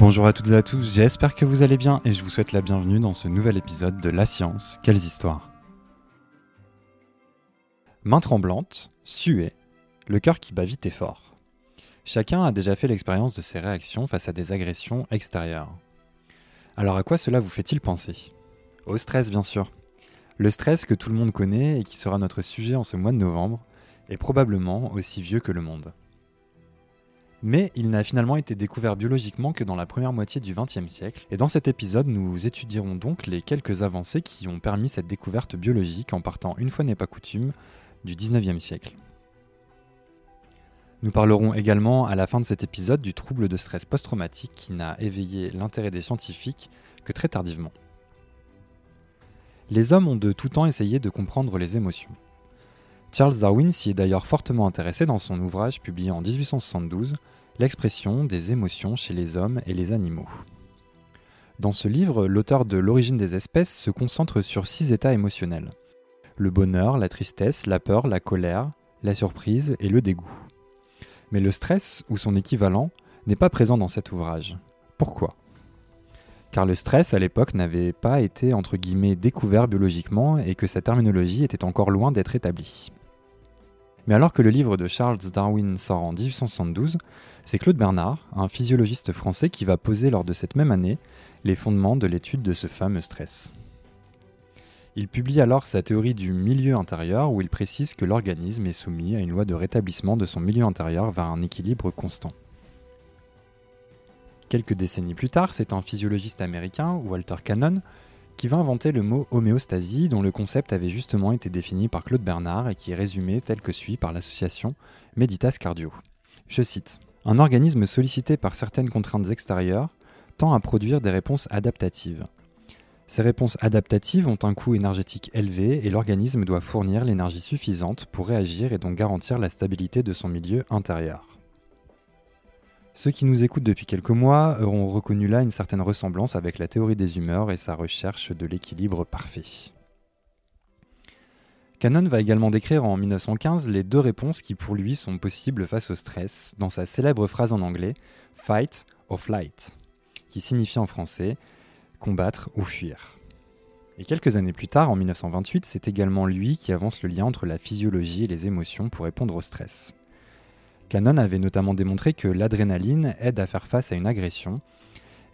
Bonjour à toutes et à tous, j'espère que vous allez bien et je vous souhaite la bienvenue dans ce nouvel épisode de La Science, quelles histoires Main tremblante, suée, le cœur qui bat vite et fort. Chacun a déjà fait l'expérience de ces réactions face à des agressions extérieures. Alors à quoi cela vous fait-il penser? Au stress bien sûr. Le stress que tout le monde connaît et qui sera notre sujet en ce mois de novembre est probablement aussi vieux que le monde. Mais il n'a finalement été découvert biologiquement que dans la première moitié du XXe siècle, et dans cet épisode nous étudierons donc les quelques avancées qui ont permis cette découverte biologique en partant une fois n'est pas coutume du XIXe siècle. Nous parlerons également à la fin de cet épisode du trouble de stress post-traumatique qui n'a éveillé l'intérêt des scientifiques que très tardivement. Les hommes ont de tout temps essayé de comprendre les émotions. Charles Darwin s'y est d'ailleurs fortement intéressé dans son ouvrage publié en 1872, L'expression des émotions chez les hommes et les animaux. Dans ce livre, l'auteur de L'origine des espèces se concentre sur six états émotionnels. Le bonheur, la tristesse, la peur, la colère, la surprise et le dégoût. Mais le stress, ou son équivalent, n'est pas présent dans cet ouvrage. Pourquoi? Car le stress à l'époque n'avait pas été entre guillemets découvert biologiquement et que sa terminologie était encore loin d'être établie. Mais alors que le livre de Charles Darwin sort en 1872, c'est Claude Bernard, un physiologiste français, qui va poser lors de cette même année les fondements de l'étude de ce fameux stress. Il publie alors sa théorie du milieu intérieur où il précise que l'organisme est soumis à une loi de rétablissement de son milieu intérieur vers un équilibre constant. Quelques décennies plus tard, c'est un physiologiste américain, Walter Cannon, qui va inventer le mot homéostasie, dont le concept avait justement été défini par Claude Bernard et qui est résumé tel que suit par l'association Meditas Cardio. Je cite Un organisme sollicité par certaines contraintes extérieures tend à produire des réponses adaptatives. Ces réponses adaptatives ont un coût énergétique élevé et l'organisme doit fournir l'énergie suffisante pour réagir et donc garantir la stabilité de son milieu intérieur. Ceux qui nous écoutent depuis quelques mois auront reconnu là une certaine ressemblance avec la théorie des humeurs et sa recherche de l'équilibre parfait. Cannon va également décrire en 1915 les deux réponses qui pour lui sont possibles face au stress dans sa célèbre phrase en anglais Fight or flight, qui signifie en français combattre ou fuir. Et quelques années plus tard, en 1928, c'est également lui qui avance le lien entre la physiologie et les émotions pour répondre au stress. Cannon avait notamment démontré que l'adrénaline aide à faire face à une agression,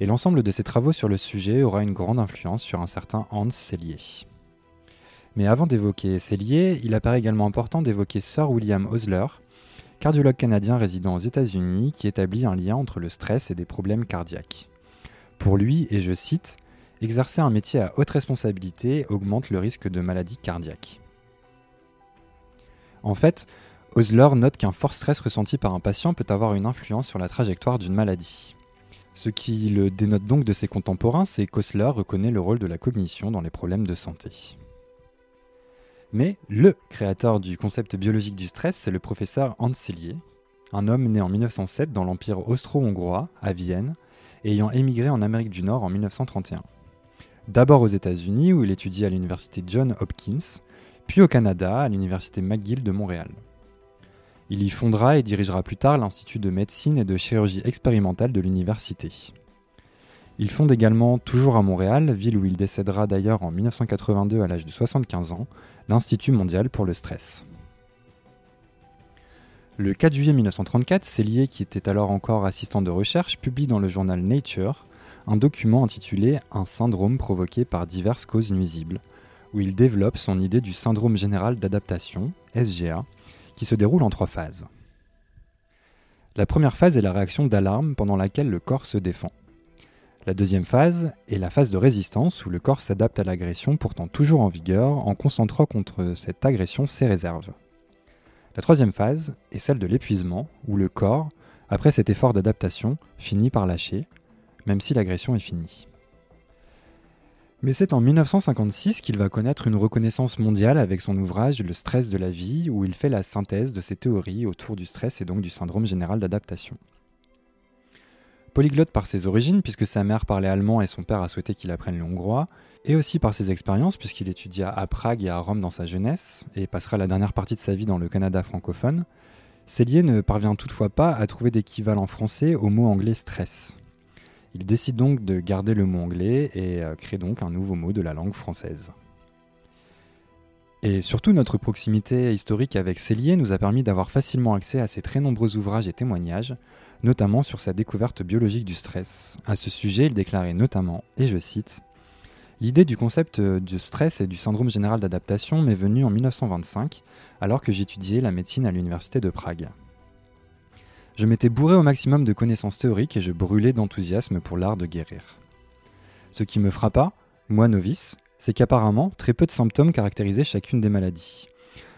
et l'ensemble de ses travaux sur le sujet aura une grande influence sur un certain Hans Selye. Mais avant d'évoquer Selye, il apparaît également important d'évoquer Sir William Osler, cardiologue canadien résidant aux États-Unis qui établit un lien entre le stress et des problèmes cardiaques. Pour lui, et je cite, Exercer un métier à haute responsabilité augmente le risque de maladie cardiaque. En fait, Osler note qu'un fort stress ressenti par un patient peut avoir une influence sur la trajectoire d'une maladie. Ce qui le dénote donc de ses contemporains, c'est qu'Osler reconnaît le rôle de la cognition dans les problèmes de santé. Mais le créateur du concept biologique du stress, c'est le professeur Hans Selye, un homme né en 1907 dans l'Empire austro-hongrois, à Vienne, ayant émigré en Amérique du Nord en 1931. D'abord aux États-Unis, où il étudie à l'université John Hopkins, puis au Canada, à l'université McGill de Montréal. Il y fondera et dirigera plus tard l'Institut de médecine et de chirurgie expérimentale de l'université. Il fonde également, toujours à Montréal, ville où il décédera d'ailleurs en 1982 à l'âge de 75 ans, l'Institut mondial pour le stress. Le 4 juillet 1934, Cellier, qui était alors encore assistant de recherche, publie dans le journal Nature un document intitulé Un syndrome provoqué par diverses causes nuisibles, où il développe son idée du syndrome général d'adaptation, SGA, qui se déroule en trois phases. La première phase est la réaction d'alarme pendant laquelle le corps se défend. La deuxième phase est la phase de résistance où le corps s'adapte à l'agression pourtant toujours en vigueur en concentrant contre cette agression ses réserves. La troisième phase est celle de l'épuisement où le corps, après cet effort d'adaptation, finit par lâcher, même si l'agression est finie. Mais c'est en 1956 qu'il va connaître une reconnaissance mondiale avec son ouvrage Le stress de la vie, où il fait la synthèse de ses théories autour du stress et donc du syndrome général d'adaptation. Polyglotte par ses origines, puisque sa mère parlait allemand et son père a souhaité qu'il apprenne le hongrois, et aussi par ses expériences, puisqu'il étudia à Prague et à Rome dans sa jeunesse, et passera la dernière partie de sa vie dans le Canada francophone, Cellier ne parvient toutefois pas à trouver d'équivalent français au mot anglais stress. Il décide donc de garder le mot anglais et euh, crée donc un nouveau mot de la langue française. Et surtout, notre proximité historique avec Célier nous a permis d'avoir facilement accès à ses très nombreux ouvrages et témoignages, notamment sur sa découverte biologique du stress. À ce sujet, il déclarait notamment, et je cite, L'idée du concept du stress et du syndrome général d'adaptation m'est venue en 1925, alors que j'étudiais la médecine à l'université de Prague. Je m'étais bourré au maximum de connaissances théoriques et je brûlais d'enthousiasme pour l'art de guérir. Ce qui me frappa, moi novice, c'est qu'apparemment, très peu de symptômes caractérisaient chacune des maladies.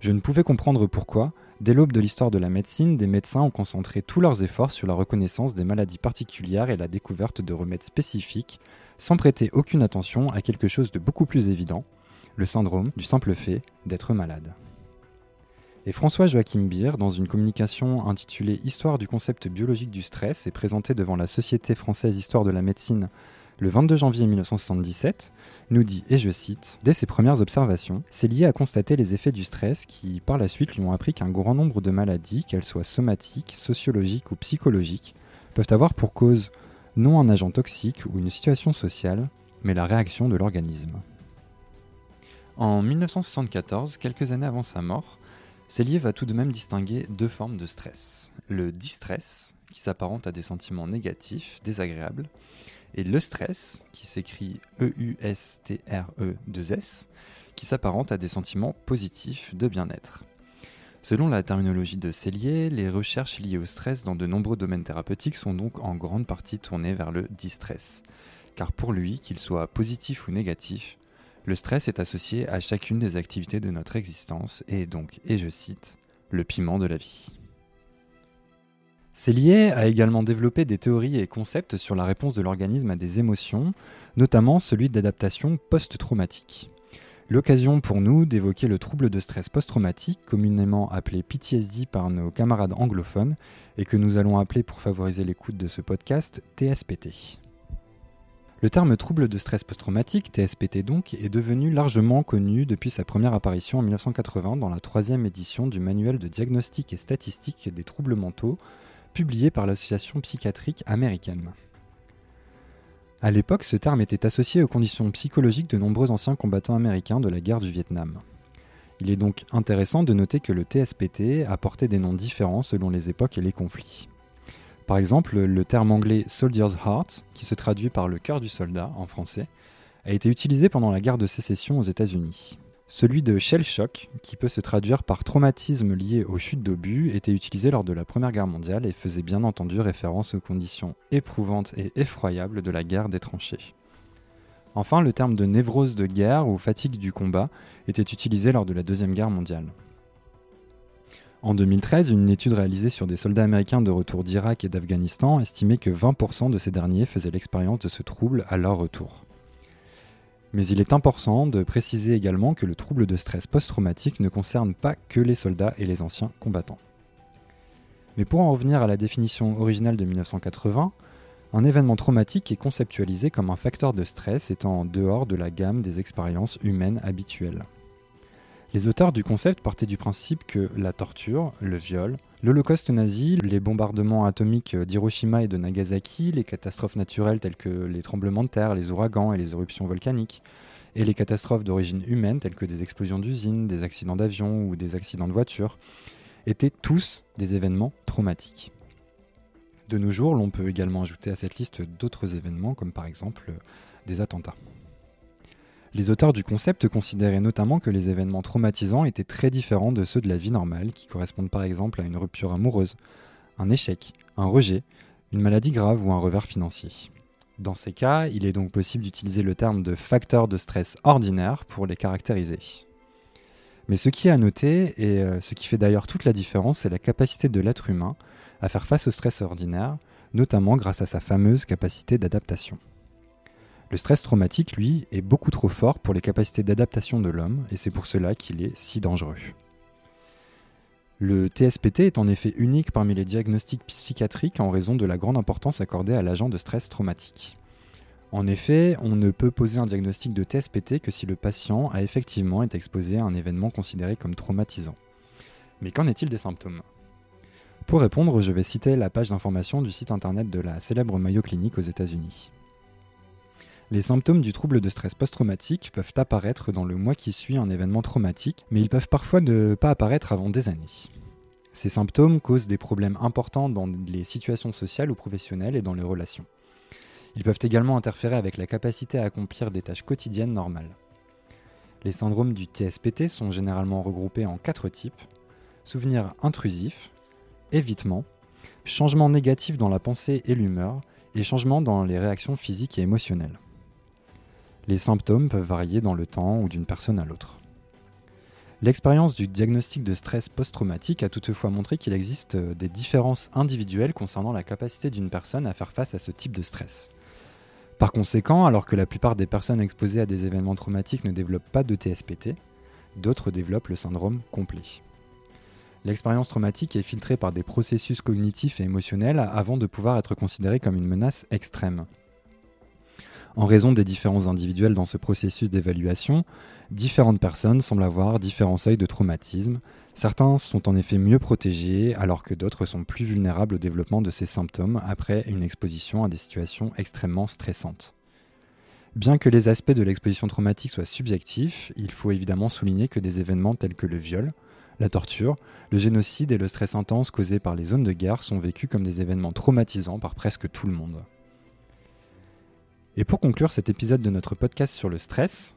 Je ne pouvais comprendre pourquoi, dès l'aube de l'histoire de la médecine, des médecins ont concentré tous leurs efforts sur la reconnaissance des maladies particulières et la découverte de remèdes spécifiques, sans prêter aucune attention à quelque chose de beaucoup plus évident, le syndrome du simple fait d'être malade. Et François Joachim Beer, dans une communication intitulée Histoire du concept biologique du stress et présentée devant la Société française Histoire de la médecine le 22 janvier 1977, nous dit, et je cite, Dès ses premières observations, c'est lié à constater les effets du stress qui, par la suite, lui ont appris qu'un grand nombre de maladies, qu'elles soient somatiques, sociologiques ou psychologiques, peuvent avoir pour cause non un agent toxique ou une situation sociale, mais la réaction de l'organisme. En 1974, quelques années avant sa mort, Cellier va tout de même distinguer deux formes de stress. Le distress, qui s'apparente à des sentiments négatifs, désagréables, et le stress, qui s'écrit E-U-S-T-R-E-2-S, qui s'apparente à des sentiments positifs de bien-être. Selon la terminologie de Cellier, les recherches liées au stress dans de nombreux domaines thérapeutiques sont donc en grande partie tournées vers le distress. Car pour lui, qu'il soit positif ou négatif, le stress est associé à chacune des activités de notre existence et donc, et je cite, le piment de la vie. Cellier a également développé des théories et concepts sur la réponse de l'organisme à des émotions, notamment celui d'adaptation post-traumatique. L'occasion pour nous d'évoquer le trouble de stress post-traumatique, communément appelé PTSD par nos camarades anglophones, et que nous allons appeler pour favoriser l'écoute de ce podcast TSPT. Le terme trouble de stress post-traumatique, TSPT donc, est devenu largement connu depuis sa première apparition en 1980 dans la troisième édition du Manuel de diagnostic et statistique des troubles mentaux, publié par l'Association psychiatrique américaine. À l'époque, ce terme était associé aux conditions psychologiques de nombreux anciens combattants américains de la guerre du Vietnam. Il est donc intéressant de noter que le TSPT a porté des noms différents selon les époques et les conflits. Par exemple, le terme anglais Soldier's Heart, qui se traduit par le cœur du soldat en français, a été utilisé pendant la guerre de sécession aux États-Unis. Celui de shell shock, qui peut se traduire par traumatisme lié aux chutes d'obus, était utilisé lors de la Première Guerre mondiale et faisait bien entendu référence aux conditions éprouvantes et effroyables de la guerre des tranchées. Enfin, le terme de névrose de guerre ou fatigue du combat était utilisé lors de la Deuxième Guerre mondiale. En 2013, une étude réalisée sur des soldats américains de retour d'Irak et d'Afghanistan estimait que 20% de ces derniers faisaient l'expérience de ce trouble à leur retour. Mais il est important de préciser également que le trouble de stress post-traumatique ne concerne pas que les soldats et les anciens combattants. Mais pour en revenir à la définition originale de 1980, un événement traumatique est conceptualisé comme un facteur de stress étant en dehors de la gamme des expériences humaines habituelles. Les auteurs du concept partaient du principe que la torture, le viol, l'Holocauste nazi, les bombardements atomiques d'Hiroshima et de Nagasaki, les catastrophes naturelles telles que les tremblements de terre, les ouragans et les éruptions volcaniques, et les catastrophes d'origine humaine telles que des explosions d'usines, des accidents d'avion ou des accidents de voiture, étaient tous des événements traumatiques. De nos jours, l'on peut également ajouter à cette liste d'autres événements comme par exemple des attentats. Les auteurs du concept considéraient notamment que les événements traumatisants étaient très différents de ceux de la vie normale, qui correspondent par exemple à une rupture amoureuse, un échec, un rejet, une maladie grave ou un revers financier. Dans ces cas, il est donc possible d'utiliser le terme de facteur de stress ordinaire pour les caractériser. Mais ce qui est à noter, et euh, ce qui fait d'ailleurs toute la différence, c'est la capacité de l'être humain à faire face au stress ordinaire, notamment grâce à sa fameuse capacité d'adaptation. Le stress traumatique, lui, est beaucoup trop fort pour les capacités d'adaptation de l'homme, et c'est pour cela qu'il est si dangereux. Le TSPT est en effet unique parmi les diagnostics psychiatriques en raison de la grande importance accordée à l'agent de stress traumatique. En effet, on ne peut poser un diagnostic de TSPT que si le patient a effectivement été exposé à un événement considéré comme traumatisant. Mais qu'en est-il des symptômes? Pour répondre, je vais citer la page d'information du site internet de la célèbre Mayo Clinic aux États-Unis. Les symptômes du trouble de stress post-traumatique peuvent apparaître dans le mois qui suit un événement traumatique, mais ils peuvent parfois ne pas apparaître avant des années. Ces symptômes causent des problèmes importants dans les situations sociales ou professionnelles et dans les relations. Ils peuvent également interférer avec la capacité à accomplir des tâches quotidiennes normales. Les syndromes du TSPT sont généralement regroupés en quatre types souvenirs intrusifs, évitement, changement négatif dans la pensée et l'humeur, et changement dans les réactions physiques et émotionnelles. Les symptômes peuvent varier dans le temps ou d'une personne à l'autre. L'expérience du diagnostic de stress post-traumatique a toutefois montré qu'il existe des différences individuelles concernant la capacité d'une personne à faire face à ce type de stress. Par conséquent, alors que la plupart des personnes exposées à des événements traumatiques ne développent pas de TSPT, d'autres développent le syndrome complet. L'expérience traumatique est filtrée par des processus cognitifs et émotionnels avant de pouvoir être considérée comme une menace extrême. En raison des différences individuelles dans ce processus d'évaluation, différentes personnes semblent avoir différents seuils de traumatisme. Certains sont en effet mieux protégés alors que d'autres sont plus vulnérables au développement de ces symptômes après une exposition à des situations extrêmement stressantes. Bien que les aspects de l'exposition traumatique soient subjectifs, il faut évidemment souligner que des événements tels que le viol, la torture, le génocide et le stress intense causé par les zones de guerre sont vécus comme des événements traumatisants par presque tout le monde. Et pour conclure cet épisode de notre podcast sur le stress,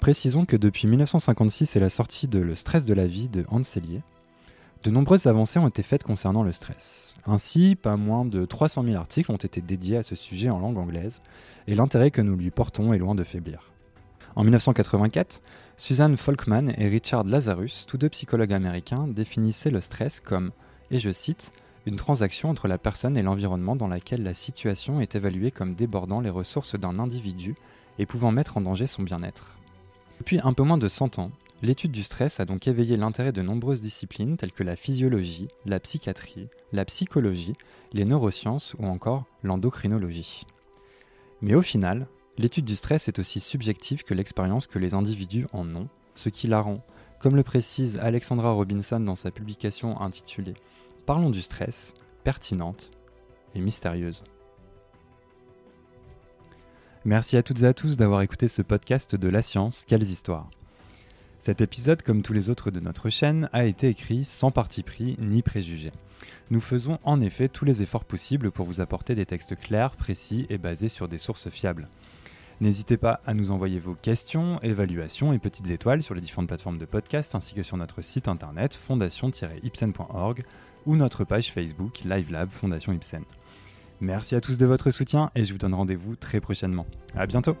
précisons que depuis 1956 et la sortie de Le stress de la vie de Hans Selye, de nombreuses avancées ont été faites concernant le stress. Ainsi, pas moins de 300 000 articles ont été dédiés à ce sujet en langue anglaise, et l'intérêt que nous lui portons est loin de faiblir. En 1984, Suzanne Folkman et Richard Lazarus, tous deux psychologues américains, définissaient le stress comme, et je cite, une transaction entre la personne et l'environnement dans laquelle la situation est évaluée comme débordant les ressources d'un individu et pouvant mettre en danger son bien-être. Depuis un peu moins de 100 ans, l'étude du stress a donc éveillé l'intérêt de nombreuses disciplines telles que la physiologie, la psychiatrie, la psychologie, les neurosciences ou encore l'endocrinologie. Mais au final, l'étude du stress est aussi subjective que l'expérience que les individus en ont, ce qui la rend, comme le précise Alexandra Robinson dans sa publication intitulée Parlons du stress, pertinente et mystérieuse. Merci à toutes et à tous d'avoir écouté ce podcast de La Science, quelles histoires. Cet épisode, comme tous les autres de notre chaîne, a été écrit sans parti pris ni préjugé. Nous faisons en effet tous les efforts possibles pour vous apporter des textes clairs, précis et basés sur des sources fiables. N'hésitez pas à nous envoyer vos questions, évaluations et petites étoiles sur les différentes plateformes de podcast ainsi que sur notre site internet fondation-ipsen.org ou notre page Facebook LiveLab Fondation Ibsen. Merci à tous de votre soutien et je vous donne rendez-vous très prochainement. À bientôt!